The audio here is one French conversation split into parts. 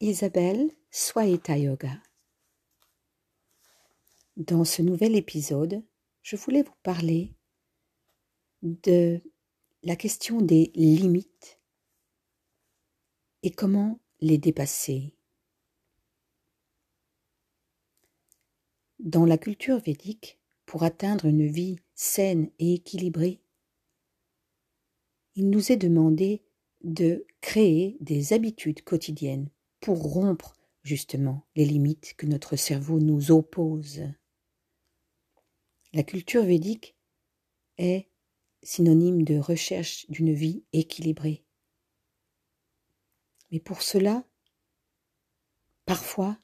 Isabelle Swaita Yoga. Dans ce nouvel épisode, je voulais vous parler de la question des limites et comment les dépasser. Dans la culture védique, pour atteindre une vie saine et équilibrée, il nous est demandé de créer des habitudes quotidiennes pour rompre justement les limites que notre cerveau nous oppose. La culture védique est synonyme de recherche d'une vie équilibrée. Mais pour cela, parfois,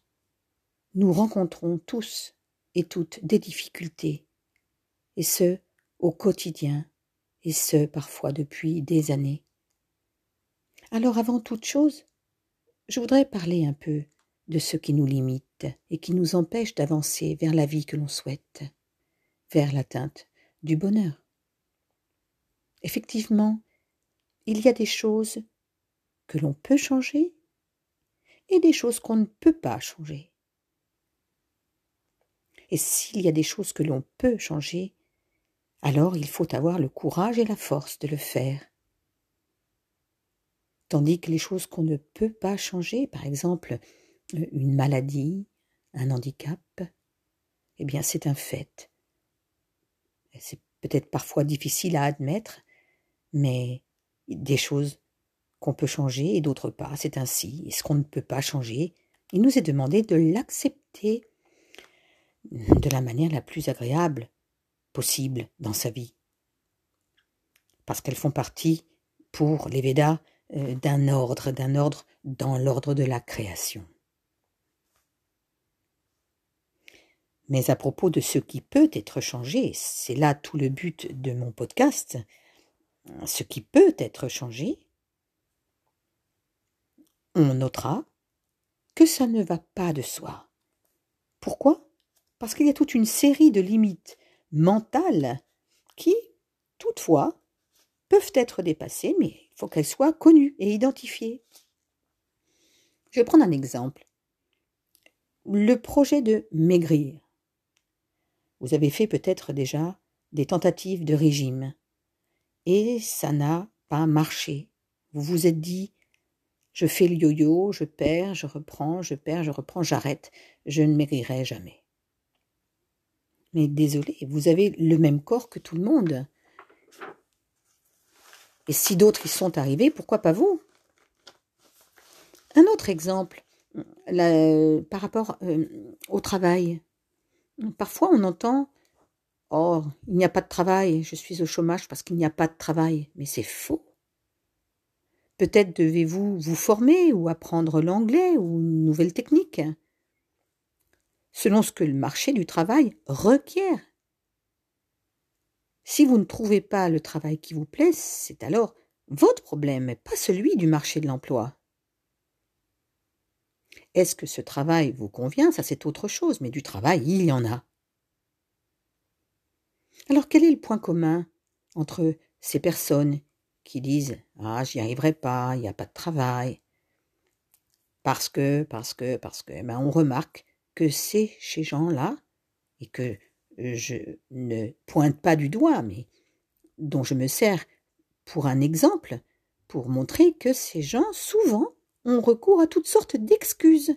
nous rencontrons tous et toutes des difficultés, et ce, au quotidien, et ce, parfois depuis des années. Alors avant toute chose, je voudrais parler un peu de ce qui nous limite et qui nous empêche d'avancer vers la vie que l'on souhaite, vers l'atteinte du bonheur. Effectivement, il y a des choses que l'on peut changer et des choses qu'on ne peut pas changer. Et s'il y a des choses que l'on peut changer, alors il faut avoir le courage et la force de le faire Tandis que les choses qu'on ne peut pas changer, par exemple euh, une maladie, un handicap, eh bien c'est un fait. C'est peut-être parfois difficile à admettre, mais des choses qu'on peut changer et d'autres pas, c'est ainsi. Et ce qu'on ne peut pas changer, il nous est demandé de l'accepter de la manière la plus agréable possible dans sa vie. Parce qu'elles font partie, pour les Védas, d'un ordre, d'un ordre dans l'ordre de la création. Mais à propos de ce qui peut être changé, c'est là tout le but de mon podcast, ce qui peut être changé, on notera que ça ne va pas de soi. Pourquoi? Parce qu'il y a toute une série de limites mentales qui, toutefois, peuvent être dépassées, mais il faut qu'elles soient connues et identifiées. Je vais prendre un exemple. Le projet de maigrir. Vous avez fait peut-être déjà des tentatives de régime et ça n'a pas marché. Vous vous êtes dit je fais le yo-yo, je perds, je reprends, je perds, je reprends, j'arrête, je ne maigrirai jamais. Mais désolé, vous avez le même corps que tout le monde. Et si d'autres y sont arrivés, pourquoi pas vous? Un autre exemple, par rapport euh, au travail. Parfois on entend Oh, il n'y a pas de travail, je suis au chômage parce qu'il n'y a pas de travail. Mais c'est faux. Peut-être devez-vous vous former ou apprendre l'anglais ou une nouvelle technique. Selon ce que le marché du travail requiert. Si vous ne trouvez pas le travail qui vous plaît, c'est alors votre problème, pas celui du marché de l'emploi. Est-ce que ce travail vous convient? Ça, c'est autre chose, mais du travail, il y en a. Alors, quel est le point commun entre ces personnes qui disent Ah, j'y arriverai pas, il n'y a pas de travail Parce que, parce que, parce que, ben, on remarque que c'est ces gens-là, et que je ne pointe pas du doigt, mais dont je me sers pour un exemple, pour montrer que ces gens, souvent, ont recours à toutes sortes d'excuses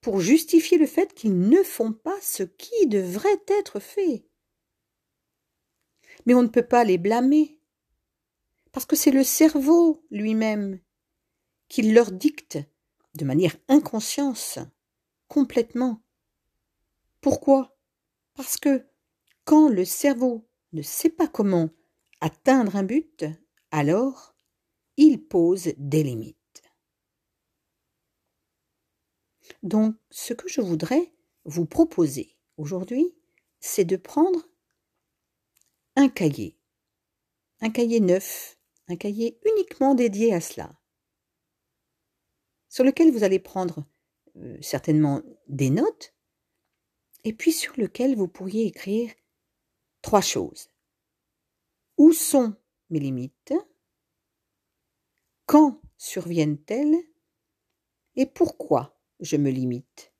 pour justifier le fait qu'ils ne font pas ce qui devrait être fait. Mais on ne peut pas les blâmer, parce que c'est le cerveau lui-même qui leur dicte, de manière inconsciente, complètement. Pourquoi? Parce que quand le cerveau ne sait pas comment atteindre un but, alors il pose des limites. Donc, ce que je voudrais vous proposer aujourd'hui, c'est de prendre un cahier, un cahier neuf, un cahier uniquement dédié à cela, sur lequel vous allez prendre euh, certainement des notes, et puis sur lequel vous pourriez écrire trois choses. Où sont mes limites? Quand surviennent-elles? Et pourquoi je me limite?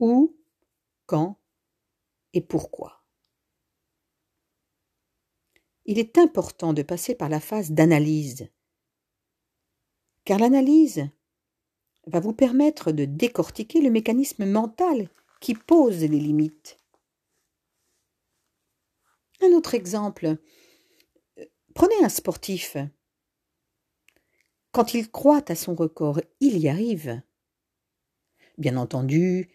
Où, quand et pourquoi? Il est important de passer par la phase d'analyse, car l'analyse va vous permettre de décortiquer le mécanisme mental qui pose les limites. Un autre exemple. Prenez un sportif. Quand il croit à son record, il y arrive. Bien entendu,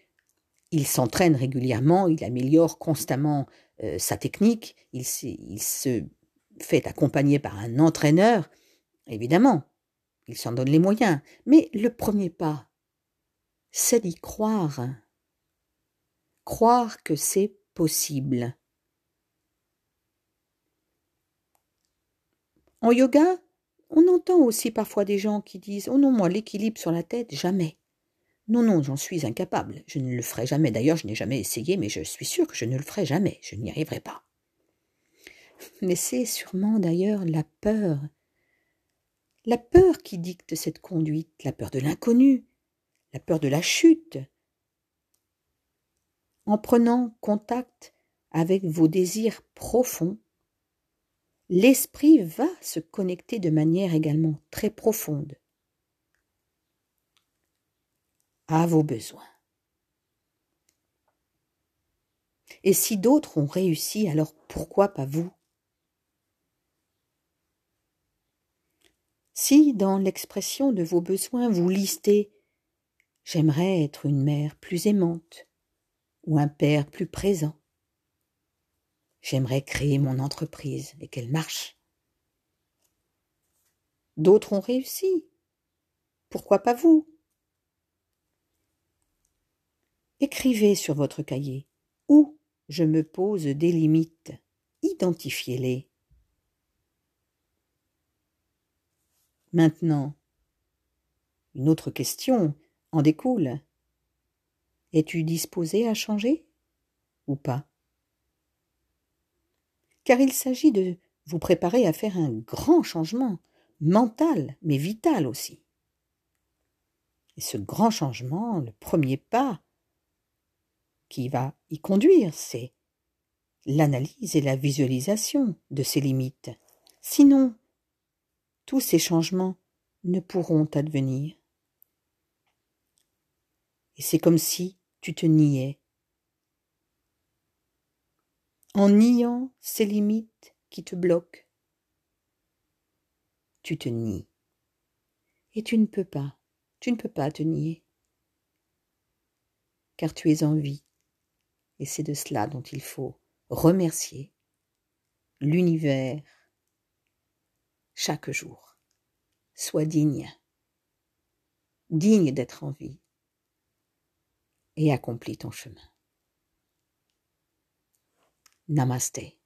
il s'entraîne régulièrement, il améliore constamment euh, sa technique, il, il se fait accompagner par un entraîneur, évidemment, il s'en donne les moyens, mais le premier pas, c'est d'y croire. Croire que c'est possible. En yoga, on entend aussi parfois des gens qui disent Oh non, moi, l'équilibre sur la tête, jamais. Non, non, j'en suis incapable. Je ne le ferai jamais. D'ailleurs, je n'ai jamais essayé, mais je suis sûr que je ne le ferai jamais. Je n'y arriverai pas. Mais c'est sûrement d'ailleurs la peur. La peur qui dicte cette conduite, la peur de l'inconnu, la peur de la chute. En prenant contact avec vos désirs profonds, l'esprit va se connecter de manière également très profonde à vos besoins. Et si d'autres ont réussi, alors pourquoi pas vous? Si, dans l'expression de vos besoins, vous listez J'aimerais être une mère plus aimante ou un père plus présent, J'aimerais créer mon entreprise et qu'elle marche. D'autres ont réussi. Pourquoi pas vous? Écrivez sur votre cahier où je me pose des limites. Identifiez-les. Maintenant, une autre question en découle. Es-tu disposé à changer ou pas? Car il s'agit de vous préparer à faire un grand changement, mental, mais vital aussi. Et ce grand changement, le premier pas qui va y conduire, c'est l'analyse et la visualisation de ces limites. Sinon, tous ces changements ne pourront advenir. Et c'est comme si tu te niais en niant ces limites qui te bloquent. Tu te nies. Et tu ne peux pas, tu ne peux pas te nier. Car tu es en vie. Et c'est de cela dont il faut remercier l'univers chaque jour. Sois digne, digne d'être en vie et accomplis ton chemin. Namaste.